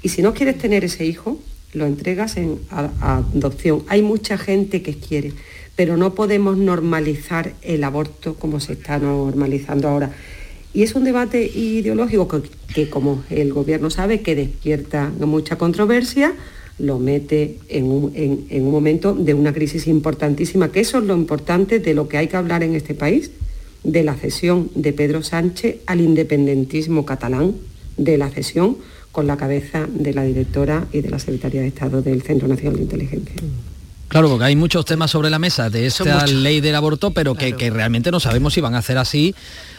Y si no quieres tener ese hijo, lo entregas en adopción. Hay mucha gente que quiere, pero no podemos normalizar el aborto como se está normalizando ahora. Y es un debate ideológico que, como el gobierno sabe, que despierta mucha controversia, lo mete en un, en un, momento de una crisis importantísima, que eso es lo importante de lo que hay que hablar en este país, de la cesión de Pedro Sánchez al independentismo catalán, de la cesión con la cabeza de la directora y de la Secretaría de Estado del Centro Nacional de Inteligencia. Claro, porque hay muchos temas sobre la mesa de esta ley del aborto, pero que, que, realmente no sabemos si van a hacer así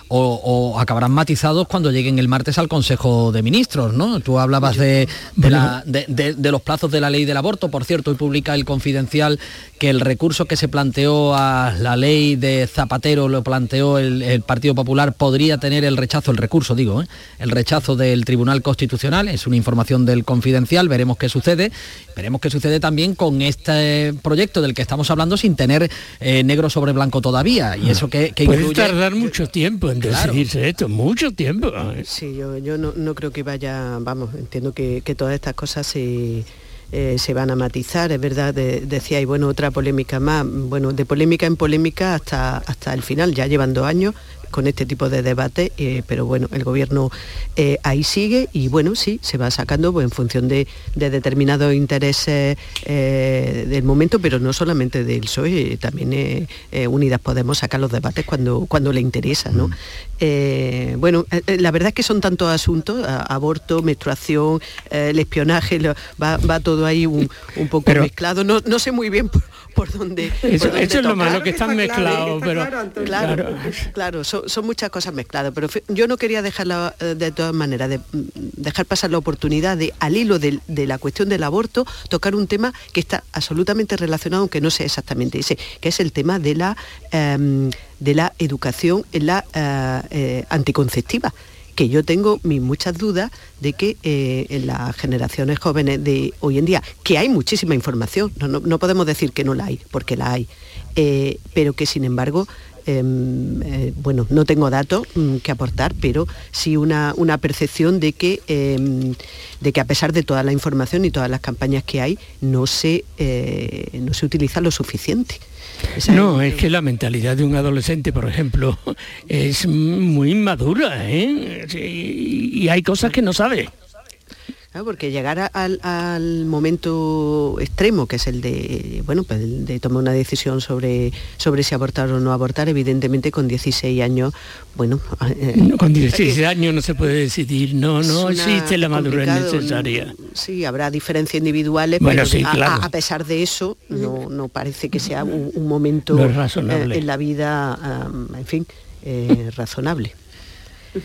o, acabarán matizados cuando lleguen el martes al Consejo de Ministros, ¿no? Tú hablabas de, los plazos de la ley del aborto, por cierto, y publica el Confidencial que el recurso que se planteó a la ley de Zapatero, lo planteó el, Partido Popular, podría tener el rechazo, el recurso digo, ¿eh? el rechazo del Tribunal Constitucional, es una información del Confidencial, veremos qué sucede, veremos qué sucede también con este proyecto del que estamos hablando sin tener eh, negro sobre blanco todavía, y eso que, que Puede tardar mucho tiempo decidirse esto, mucho tiempo. Sí, yo, yo no, creo que vaya, vamos, entiendo que, todas estas cosas se... Eh, se van a matizar, es verdad, decía, y bueno, otra polémica más, bueno, de polémica en polémica hasta, hasta el final, ya llevan dos años con este tipo de debate, eh, pero bueno, el gobierno eh, ahí sigue y bueno, sí, se va sacando pues, en función de, determinados intereses eh, del momento, pero no solamente del PSOE, también Unidas Podemos sacar los debates cuando, cuando le interesa, ¿no? Mm. bueno, la verdad es que son tantos asuntos, aborto, menstruación, el espionaje, va, todo ahí un, poco mezclado, no, no sé muy bien por, dónde... Eso, es lo malo, que están mezclados, pero... Claro, claro, claro son, muchas cosas mezcladas, pero yo no quería dejar eh, de todas maneras, de, mm, dejar pasar la oportunidad de, al hilo de, la cuestión del aborto, tocar un tema que está absolutamente relacionado, aunque no sea exactamente ese, que es el tema de la, em, de la educación en la eh, eh, anticonceptiva que yo tengo mis muchas dudas de que en las generaciones jóvenes de hoy en día, que hay muchísima información, no, podemos decir que no la hay, porque la hay, pero que sin embargo Em, eh, bueno, no tengo datos mm, que aportar, pero sí una, una percepción de que, em, de que a pesar de toda la información y todas las campañas que hay, no se, eh, no se utiliza lo suficiente. No, es que la mentalidad de un adolescente, por ejemplo, es muy madura ¿eh? y hay cosas que no sabe porque llegar al, momento extremo, que es el de, bueno, pues de tomar una decisión sobre, sobre si abortar o no abortar, evidentemente con 16 años, bueno... Eh, con 16 años no se puede decidir, no, no existe la madurez necesaria. Sí, habrá diferencias individuales, pero a, pesar de eso, no, parece que sea un, momento eh, en la vida, en fin, eh, razonable.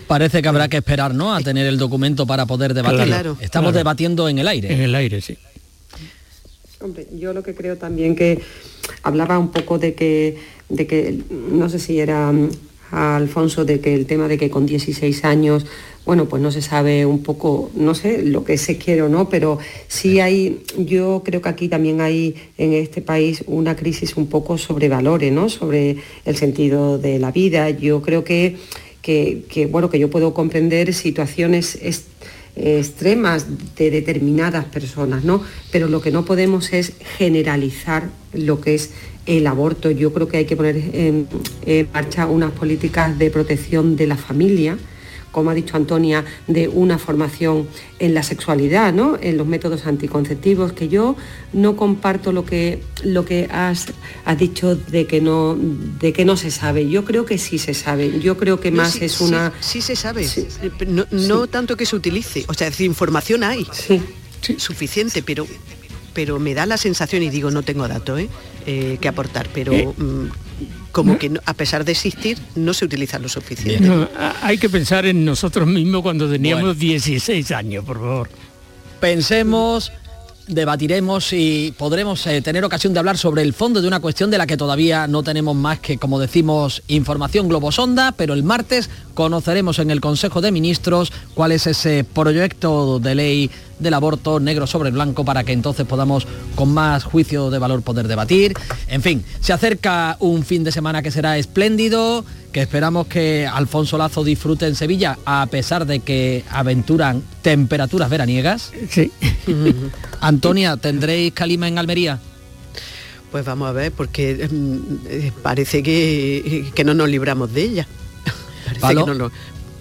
Parece que habrá que esperar, ¿no? A tener el documento para poder debatir. Estamos debatiendo en el aire. En el aire, sí. Hombre, yo lo que creo también que hablaba un poco de que, de que no sé si era mm, Alfonso, de que el tema de que con 16 años, bueno, pues no se sabe un poco, no sé, lo que se quiere o no, pero sí hay, yo creo que aquí también hay en este país una crisis un poco sobre valores, ¿no? Sobre el sentido de la vida. Yo creo que que, bueno, que yo puedo comprender situaciones extremas de determinadas personas, ¿no? Pero lo que no podemos es generalizar lo que es el aborto. Yo creo que hay que poner en marcha unas políticas de protección de la familia, como ha dicho Antonia, de una formación en la sexualidad, ¿no? en los métodos anticonceptivos, que yo no comparto lo que, lo que has, dicho de que, no, de que no se sabe. Yo creo que sí se sabe. Yo creo que más es una... Sí, se sabe, eh, no, tanto que se utilice. O sea, es información hay. Suficiente, pero pero me da la sensación, y digo, no tengo datos ¿eh? Eh, que aportar, pero mm, como que a pesar de existir no se utiliza lo suficiente. hay que pensar en nosotros mismos cuando teníamos 16 años, por favor. Pensemos debatiremos y podremos eh, tener ocasión de hablar sobre el fondo de una cuestión de la que todavía no tenemos más que, como decimos, información globosonda, pero el martes conoceremos en el Consejo de Ministros cuál es ese proyecto de ley del aborto negro sobre blanco para que entonces podamos con más juicio de valor poder debatir. En fin, se acerca un fin de semana que será espléndido, que esperamos que Alfonso Lazo disfrute en Sevilla, a pesar de que aventuran temperaturas veraniegas. Sí. Antonia, ¿tendréis calima en Almería? Pues vamos a ver, porque mm, eh, parece que, que, no nos libramos de ella. parece que no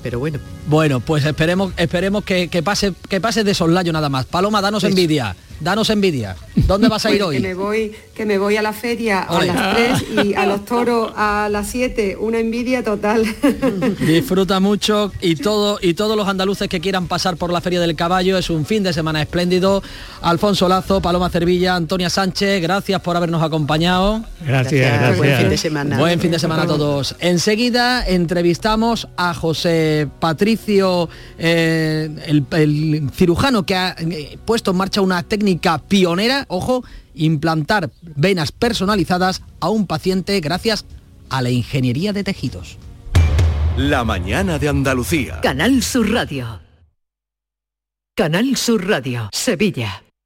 pero bueno. Bueno, pues esperemos, esperemos que, pase, que pase de soslayo nada más. Paloma, danos envidia danos envidia. ¿Dónde vas a ir hoy? Que me voy, que me voy a la feria a las 3 y a los toros a las 7. Una envidia total. Disfruta mucho y todo y todos los andaluces que quieran pasar por la Feria del Caballo es un fin de semana espléndido. Alfonso Lazo, Paloma Cervilla, Antonia Sánchez, gracias por habernos acompañado. Gracias, gracias. Buen fin de semana. Buen fin de semana a todos. Enseguida entrevistamos a José Patricio, eh, el cirujano que ha eh, puesto en marcha una técnica pionera, ojo, implantar venas personalizadas a un paciente gracias a la ingeniería de tejidos. La mañana de Andalucía. Canal Sur Radio. Canal Sur Radio, Sevilla.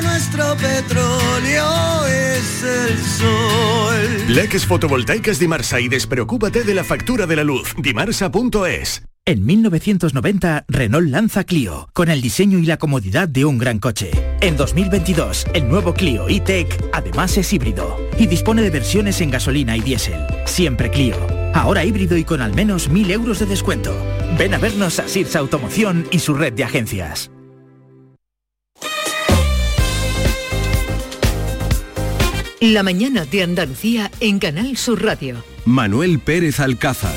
nuestro petróleo es el sol. Leques fotovoltaicas Dimarsa y despreocúpate de la factura de la luz. Dimarsa.es. En 1990, Renault lanza Clio, con el diseño y la comodidad de un gran coche. En 2022, el nuevo Clio E-Tech además es híbrido y dispone de versiones en gasolina y diésel. Siempre Clio. Ahora híbrido y con al menos 1.000 euros de descuento. Ven a vernos a Sirsa Automoción y su red de agencias. La mañana de Andalucía en Canal Sur Radio. Manuel Pérez Alcázar.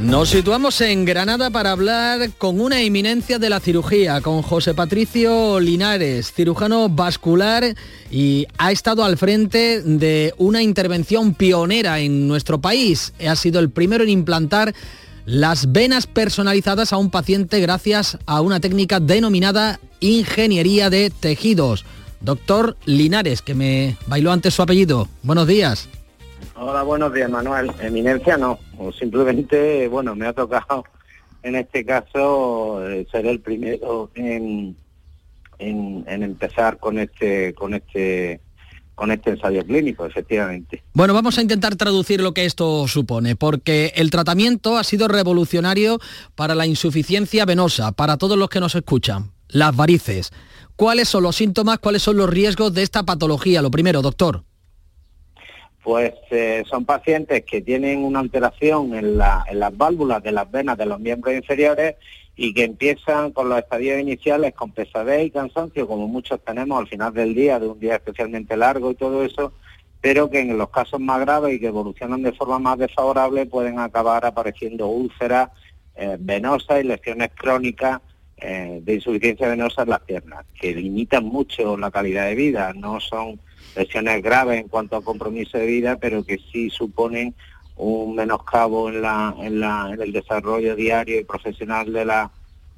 Nos situamos en Granada para hablar con una eminencia de la cirugía, con José Patricio Linares, cirujano vascular y ha estado al frente de una intervención pionera en nuestro país. Ha sido el primero en implantar las venas personalizadas a un paciente gracias a una técnica denominada ingeniería de tejidos. Doctor Linares, que me bailó antes su apellido. Buenos días. Hola, buenos días, Manuel. Eminencia no, o simplemente, bueno, me ha tocado en este caso eh, ser el primero en, en, en empezar con este, con este, con este ensayo clínico, efectivamente. Bueno, vamos a intentar traducir lo que esto supone, porque el tratamiento ha sido revolucionario para la insuficiencia venosa, para todos los que nos escuchan, las varices. ¿Cuáles son los síntomas, cuáles son los riesgos de esta patología? Lo primero, doctor. Pues eh, son pacientes que tienen una alteración en, la- en las válvulas de las venas de los miembros inferiores y que empiezan con los estadios iniciales con pesadez y cansancio, como muchos tenemos al final del día, de un día especialmente largo y todo eso, pero que en los casos más graves y que evolucionan de forma más desfavorable pueden acabar apareciendo úlceras eh, venosas y lesiones crónicas eh, de insuficiencia venosa en las piernas, que limitan mucho la calidad de vida, no son lesiones graves en cuanto a compromiso de vida, pero que sí suponen un menoscabo en, la, en, la, en el desarrollo diario y profesional de, la,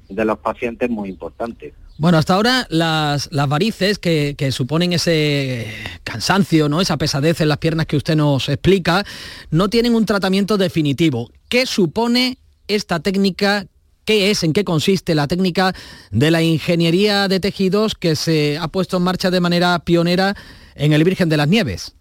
de los pacientes muy importante. Bueno, hasta ahora las, las varices que, que suponen ese cansancio, ¿no? esa pesadez en las piernas que usted nos explica, no tienen un tratamiento definitivo. ¿Qué supone esta técnica? ¿Qué es, en qué consiste la técnica de la ingeniería de tejidos que se ha puesto en marcha de manera pionera en el Virgen de las Nieves?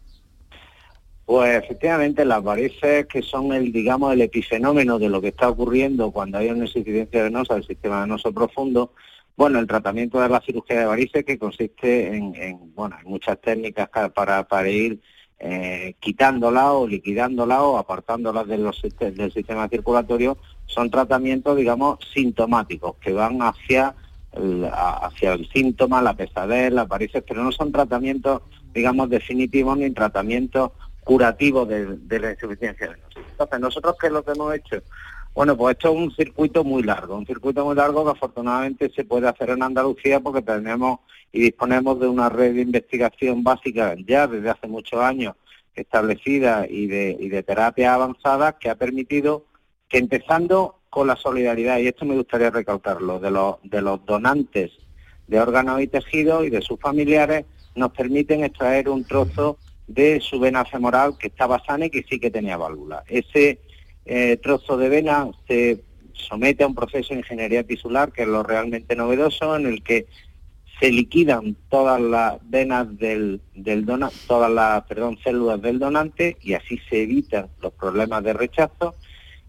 Pues efectivamente las varices que son el, digamos, el epifenómeno de lo que está ocurriendo cuando hay una insuficiencia venosa del sistema venoso profundo, bueno, el tratamiento de la cirugía de varices que consiste en, en, bueno, en muchas técnicas ca- para, ir eh, quitándola o liquidándola o apartándolas de los del sistema circulatorio, son tratamientos, digamos, sintomáticos que van hacia el, hacia el síntoma, la pesadez, las varices, pero no son tratamientos, digamos, definitivos ni tratamientos curativos de, de la insuficiencia venosa. Entonces, ¿nosotros qué es lo que hemos hecho? Bueno, pues esto es un circuito muy largo, un circuito muy largo que afortunadamente se puede hacer en Andalucía porque tenemos y disponemos de una red de investigación básica ya desde hace muchos años establecida y de, y de terapias avanzadas que ha permitido que empezando con la solidaridad, y esto me gustaría recalcarlo, de los, donantes de órganos y tejidos y de sus familiares, nos permiten extraer un trozo de su vena femoral que estaba sana y que sí que tenía válvula. Ese eh, trozo de vena se somete a un proceso de ingeniería tisular, que es lo realmente novedoso, en el que se liquidan todas las venas del, del dona, todas las perdón, células del donante y así se evitan los problemas de rechazo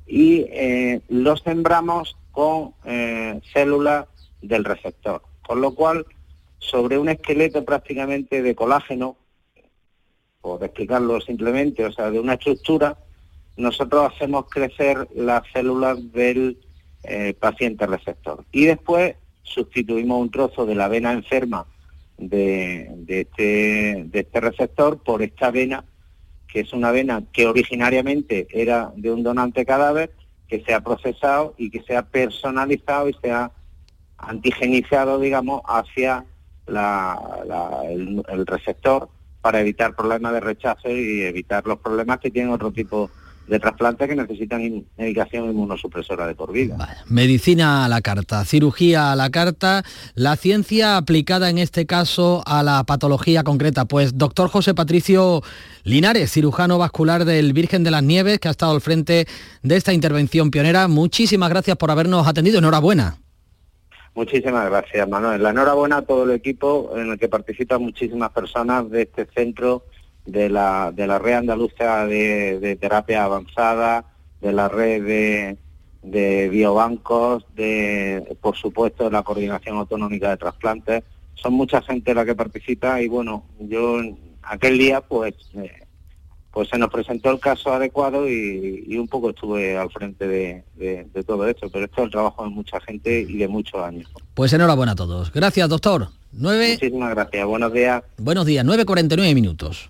y eh, los sembramos con eh, células del receptor. Con lo cual, sobre un esqueleto prácticamente de colágeno, por explicarlo simplemente, o sea, de una estructura, nosotros hacemos crecer las células del eh, paciente receptor. Y después sustituimos un trozo de la vena enferma de, este, de este receptor por esta vena, que es una vena que originariamente era de un donante cadáver, que se ha procesado y que se ha personalizado y se ha antigenizado, digamos, hacia la- el, el receptor para evitar problemas de rechazo y evitar los problemas que tienen otro tipo de trasplantes que necesitan medicación inmunosupresora de por vida. Medicina a la carta, cirugía a la carta, la ciencia aplicada en este caso a la patología concreta. Pues doctor José Patricio Linares, cirujano vascular del Virgen de las Nieves, que ha estado al frente de esta intervención pionera, muchísimas gracias por habernos atendido. Enhorabuena. Muchísimas gracias, Manuel. La enhorabuena a todo el equipo en el que participan muchísimas personas de este centro, de la, de la red andaluza de, terapia avanzada, de la red de, de biobancos, de, por supuesto, la coordinación autonómica de trasplantes. Son mucha gente la que participa y bueno, yo aquel día pues eh, pues se nos presentó el caso adecuado y, un poco estuve al frente de, todo esto, pero esto es el trabajo de mucha gente y de muchos años. Pues enhorabuena a todos. Gracias, doctor. Muchísimas gracias. Buenos días. Buenos días. 9.49 minutos.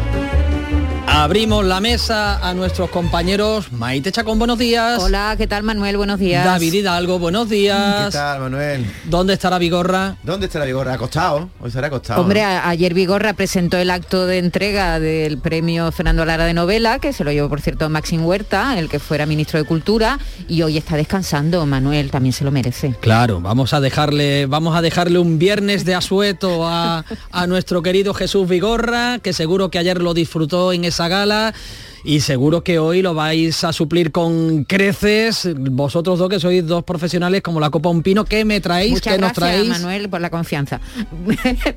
Abrimos la mesa a nuestros compañeros. Maite Chacón, buenos días. Hola, ¿qué tal Manuel? Buenos días. David Hidalgo, buenos días. ¿Qué tal Manuel? ¿Dónde está la Vigorra? ¿Dónde está la Vigorra? Acostado. Hoy será acostado. Hombre, ayer Vigorra presentó el acto de entrega del premio Fernando Lara de novela, que se lo llevó por cierto Maxim Huerta, el que fuera ministro de Cultura, y hoy está descansando. Manuel también se lo merece. Claro, vamos a dejarle, vamos a dejarle un viernes de asueto a, a nuestro querido Jesús Vigorra, que seguro que ayer lo disfrutó en esa gala y seguro que hoy lo vais a suplir con creces vosotros dos que sois dos profesionales como la copa un pino. Que me traéis Muchas que nos traéis Manuel por la confianza.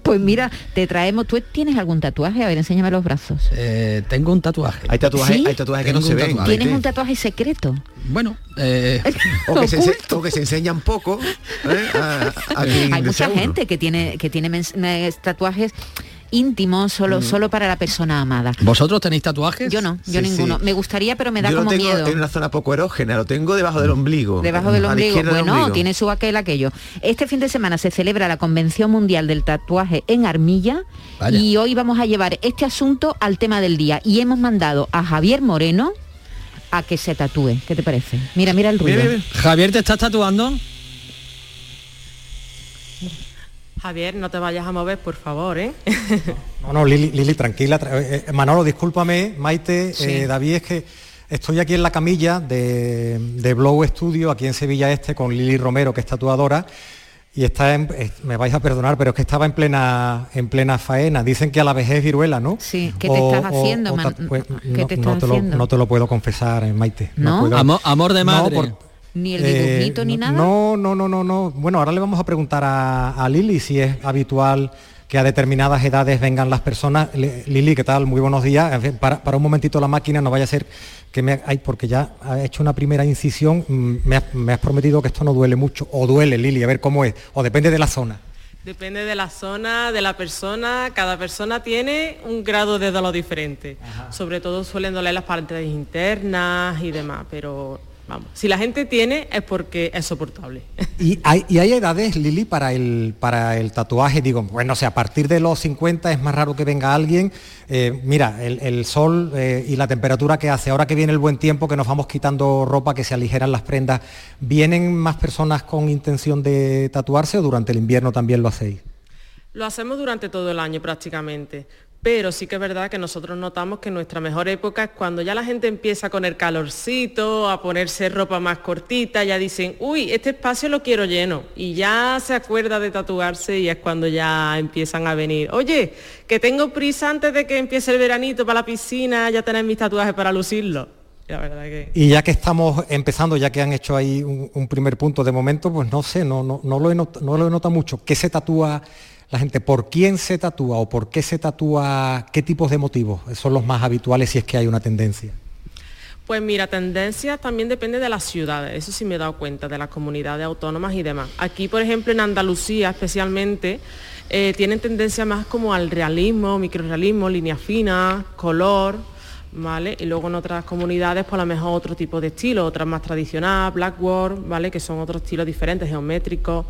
Pues mira te traemos tú tienes algún tatuaje a ver enséñame los brazos. Eh, tengo un tatuaje. Hay tatuajes hay tatuajes que no se ven tienes un tatuaje secreto bueno eh, o, que se, o, que se, enseñan poco ¿eh? hay mucha gente que tiene que tiene tatuajes íntimo, solo, solo para la persona amada. ¿Vosotros tenéis tatuajes? Yo no, yo ninguno. Me gustaría, pero me da como tengo miedo. En una zona poco erógena, lo tengo debajo del ombligo. Debajo del ombligo. Bueno, tiene su aquel aquello. Este fin de semana se celebra la Convención Mundial del Tatuaje en Armilla y hoy vamos a llevar este asunto al tema del día y hemos mandado a Javier Moreno a que se tatúe. ¿Qué te parece? Mira, mira el ruido. Javier, ¿te estás tatuando? Javier, no te vayas a mover, por favor, ¿eh? No, no, Lili, tranquila. Eh, eh, Manolo, discúlpame, Maite, eh, David, es que estoy aquí en la camilla de, de, Blow Studio, aquí en Sevilla Este, con Lili Romero, que es tatuadora, y está en, me vais a perdonar, pero es que estaba en plena en plena faena. Dicen que a la vejez viruela, ¿no? Sí, ¿qué te estás haciendo, pues, no, te lo, no, te lo, puedo confesar, Maite. ¿No? amor, de madre. Ni el dibujito eh, ni nada. No, no, no, no, no. Bueno, ahora le vamos a preguntar a, Lili si es habitual que a determinadas edades vengan las personas. Lili, ¿qué tal? Muy buenos días. Para, para, un momentito la máquina, no vaya a ser que me... Ay, porque ya ha hecho una primera incisión, mm, me, me has prometido que esto no duele mucho. O duele, Lili, a ver cómo es. O depende de la zona. Depende de la zona, de la persona. Cada persona tiene un grado de dolor diferente. Sobre todo suelen doler las partes internas y demás, pero Vamos, si la gente tiene es porque es soportable. ¿Y hay, hay edades, Lili, para el, para el tatuaje? Digo, bueno, o sea, a partir de los 50 es más raro que venga alguien. Eh, mira, el, sol eh, y la temperatura que hace, ahora que viene el buen tiempo, que nos vamos quitando ropa, que se aligeran las prendas, ¿vienen más personas con intención de tatuarse o durante el invierno también lo hacéis? Lo hacemos durante todo el año prácticamente, pero sí que es verdad que nosotros notamos que nuestra mejor época es cuando ya la gente empieza con el calorcito, a ponerse ropa más cortita, ya dicen, uy, este espacio lo quiero lleno, y ya se acuerda de tatuarse y es cuando ya empiezan a venir, oye, que tengo prisa antes de que empiece el veranito para la piscina, ya tener mis tatuajes para lucirlo. Y ya que estamos empezando, ya que han hecho ahí un, primer punto de momento, pues no sé, no, no, no, lo, no lo he notado mucho. ¿Qué se tatúa la gente por quién se tatúa o por qué se tatúa, qué tipos de motivos son los más habituales si es que hay una tendencia. Pues mira, tendencia también depende de las ciudades, eso sí me he dado cuenta, de las comunidades autónomas y demás. Aquí, por ejemplo, en Andalucía especialmente, eh, tienen tendencia más como al realismo, microrealismo, línea fina, color, ¿vale? Y luego en otras comunidades, pues a lo mejor otro tipo de estilo, otras más tradicional, blackboard, ¿vale? Que son otros estilos diferentes, geométricos.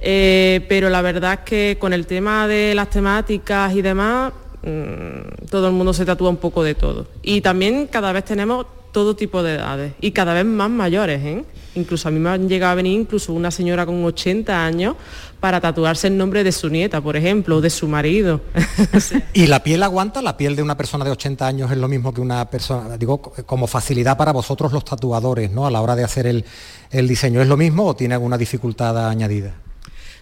Eh, pero la verdad es que con el tema de las temáticas y demás, mm, todo el mundo se tatúa un poco de todo. Y también cada vez tenemos todo tipo de edades y cada vez más mayores, ¿eh? Incluso a mí me han llegado a venir incluso una señora con 80 años para tatuarse el nombre de su nieta, por ejemplo, o de su marido. ¿Y la piel aguanta? ¿La piel de una persona de 80 años es lo mismo que una persona, digo, como facilidad para vosotros los tatuadores, ¿no? A la hora de hacer el, el diseño, ¿es lo mismo o tiene alguna dificultad añadida?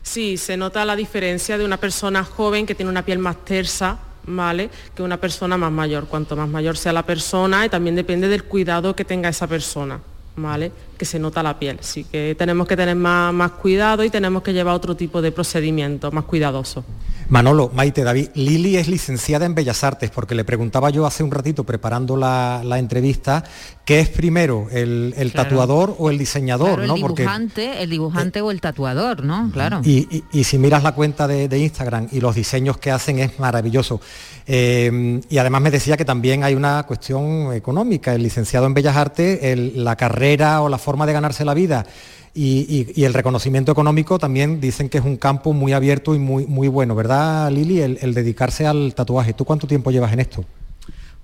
Sí, se nota la diferencia de una persona joven que tiene una piel más tersa, ¿vale? Que una persona más mayor. Cuanto más mayor sea la persona, y también depende del cuidado que tenga esa persona. ¿vale? Que se nota la piel. Así que tenemos que tener más, más cuidado y tenemos que llevar otro tipo de procedimiento más cuidadoso. Manolo, Maite, David, Lili es licenciada en Bellas Artes, porque le preguntaba yo hace un ratito, preparando la, entrevista, ¿qué es primero, el, tatuador o el diseñador? el dibujante, el dibujante o el tatuador, ¿no? Claro. Y, si miras la cuenta de, Instagram y los diseños que hacen es maravilloso. Eh, y además me decía que también hay una cuestión económica. El licenciado en Bellas Artes, la carrera o la forma de ganarse la vida y, el reconocimiento económico también dicen que es un campo muy abierto y muy, muy bueno, ¿verdad, Lili? El, dedicarse al tatuaje. ¿Tú cuánto tiempo llevas en esto?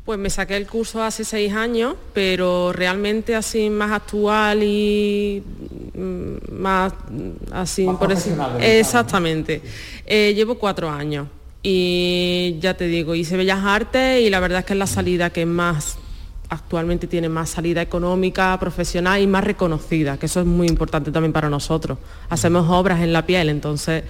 Pues me saqué el curso hace seis años, pero realmente así más actual y mm, más así por Exactamente. Eh, llevo cuatro años y ya te digo, hice Bellas Artes y la verdad es que es la salida que más actualmente tiene más salida económica, profesional y más reconocida, que eso es muy importante también para nosotros. Hacemos obras en la piel, entonces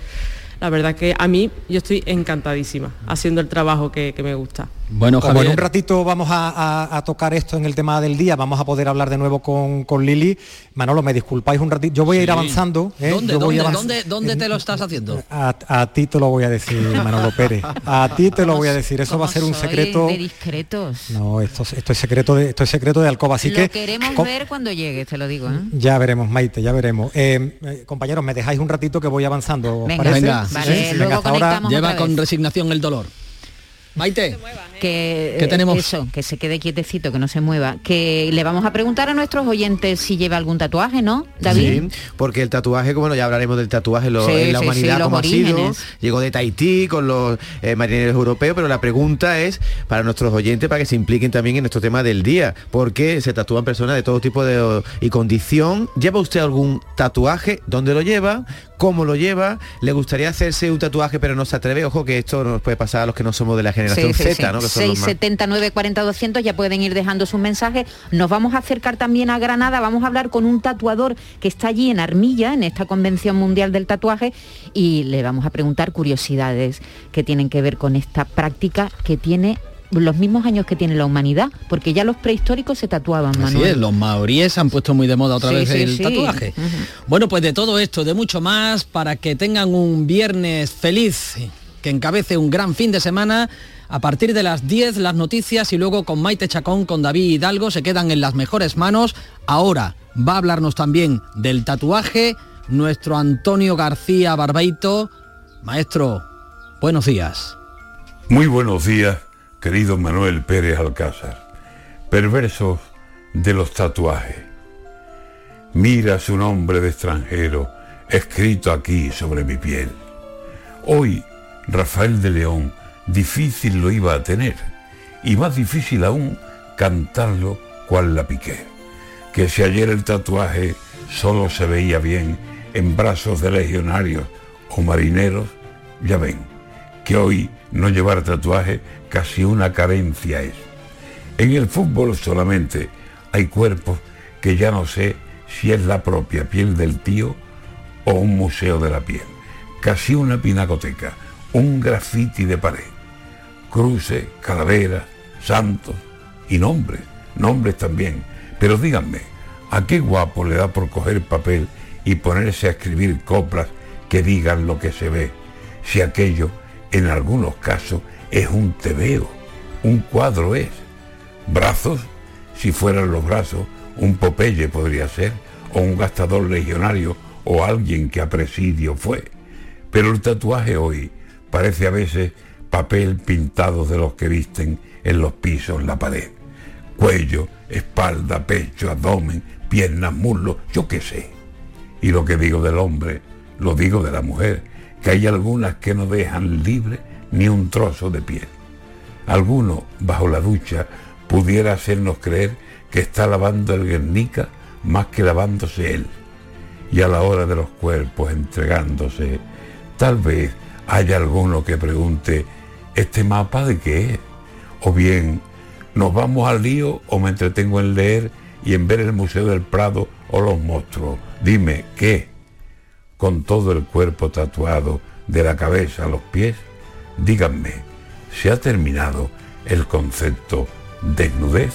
la verdad que a mí yo estoy encantadísima haciendo el trabajo que, me gusta. Bueno, Como en un ratito vamos a, tocar esto en el tema del día, vamos a poder hablar de nuevo con, con Lili. Manolo, me disculpáis un ratito, yo voy a ir avanzando. ¿eh? ¿Dónde, ¿Dónde, te lo estás haciendo? A, ti te lo voy a decir, Manolo Pérez. A ti te lo voy a decir, eso va a ser un secreto. De discretos. No, esto, esto, es secreto de, esto es secreto de Alcoba, así lo queremos ver cuando llegue, te lo digo. ¿eh? Ya veremos, Maite, ya veremos. Eh, compañeros, me dejáis un ratito que voy avanzando. Venga, venga. Vale, luego ahora lleva con resignación el dolor. Maite, que tenemos? Eso, que se quede quietecito, que no se mueva. Que le vamos a preguntar a nuestros oyentes si lleva algún tatuaje, ¿no, David? Sí, porque el tatuaje, como bueno, ya hablaremos del tatuaje en la humanidad como ha sido. Llegó de Tahití con los eh, marineros europeos, pero la pregunta es para nuestros oyentes para que se impliquen también en nuestro tema del día, porque se tatúan personas de todo tipo de y condición. ¿Lleva usted algún tatuaje? ¿Dónde lo lleva? cómo lo lleva, le gustaría hacerse un tatuaje pero no se atreve, ojo que esto nos puede pasar a los que no somos de la generación Z, ¿no? 679 40 200 ya pueden ir dejando su mensaje. Nos vamos a acercar también a Granada, vamos a hablar con un tatuador que está allí en Armilla, en esta Convención Mundial del Tatuaje, y le vamos a preguntar curiosidades que tienen que ver con esta práctica que tiene los mismos años que tiene la humanidad, porque ya los prehistóricos se tatuaban, Manuel. los maoríes han puesto muy de moda otra vez el tatuaje. Bueno, pues de todo esto, de mucho más, para que tengan un viernes feliz, que encabece un gran fin de semana. A partir de las 10 las noticias y luego con Maite Chacón, con David Hidalgo, se quedan en las mejores manos. Ahora va a hablarnos también del tatuaje nuestro Antonio García Barbeito. Maestro, buenos días. Muy buenos días querido Manuel Pérez Alcázar, perversos de los tatuajes. Mira su nombre de extranjero escrito aquí sobre mi piel. Hoy, Rafael de León, difícil lo iba a tener, y más difícil aún cantarlo cual la piqué. Que si ayer el tatuaje solo se veía bien en brazos de legionarios o marineros, ya ven, que hoy no llevar tatuaje casi una carencia es. En el fútbol solamente hay cuerpos que ya no sé si es la propia piel del tío o un museo de la piel. Casi una pinacoteca, un grafiti de pared. Cruces, calaveras, santos y nombres, nombres también. Pero díganme, ¿a qué guapo le da por coger papel y ponerse a escribir coplas que digan lo que se ve, si aquello en algunos casos es un tebeo, un cuadro es. Brazos, si fueran los brazos, un Popeye podría ser, o un gastador legionario, o alguien que a presidio fue. Pero el tatuaje hoy parece a veces papel pintado de los que visten en los pisos la pared. Cuello, espalda, pecho, abdomen, piernas, muslos, yo qué sé. Y lo que digo del hombre, lo digo de la mujer, que hay algunas que no dejan libre ni un trozo de piel. Alguno, bajo la ducha, pudiera hacernos creer que está lavando el Guernica más que lavándose él. Y a la hora de los cuerpos entregándose, tal vez haya alguno que pregunte, ¿este mapa de qué? O bien, ¿nos vamos al lío o me entretengo en leer y en ver el Museo del Prado o los monstruos? Dime, ¿qué? Con todo el cuerpo tatuado de la cabeza a los pies, Díganme, ¿se ha terminado el concepto desnudez?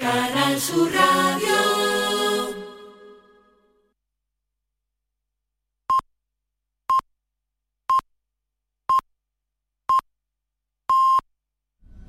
Canal Sur Radio.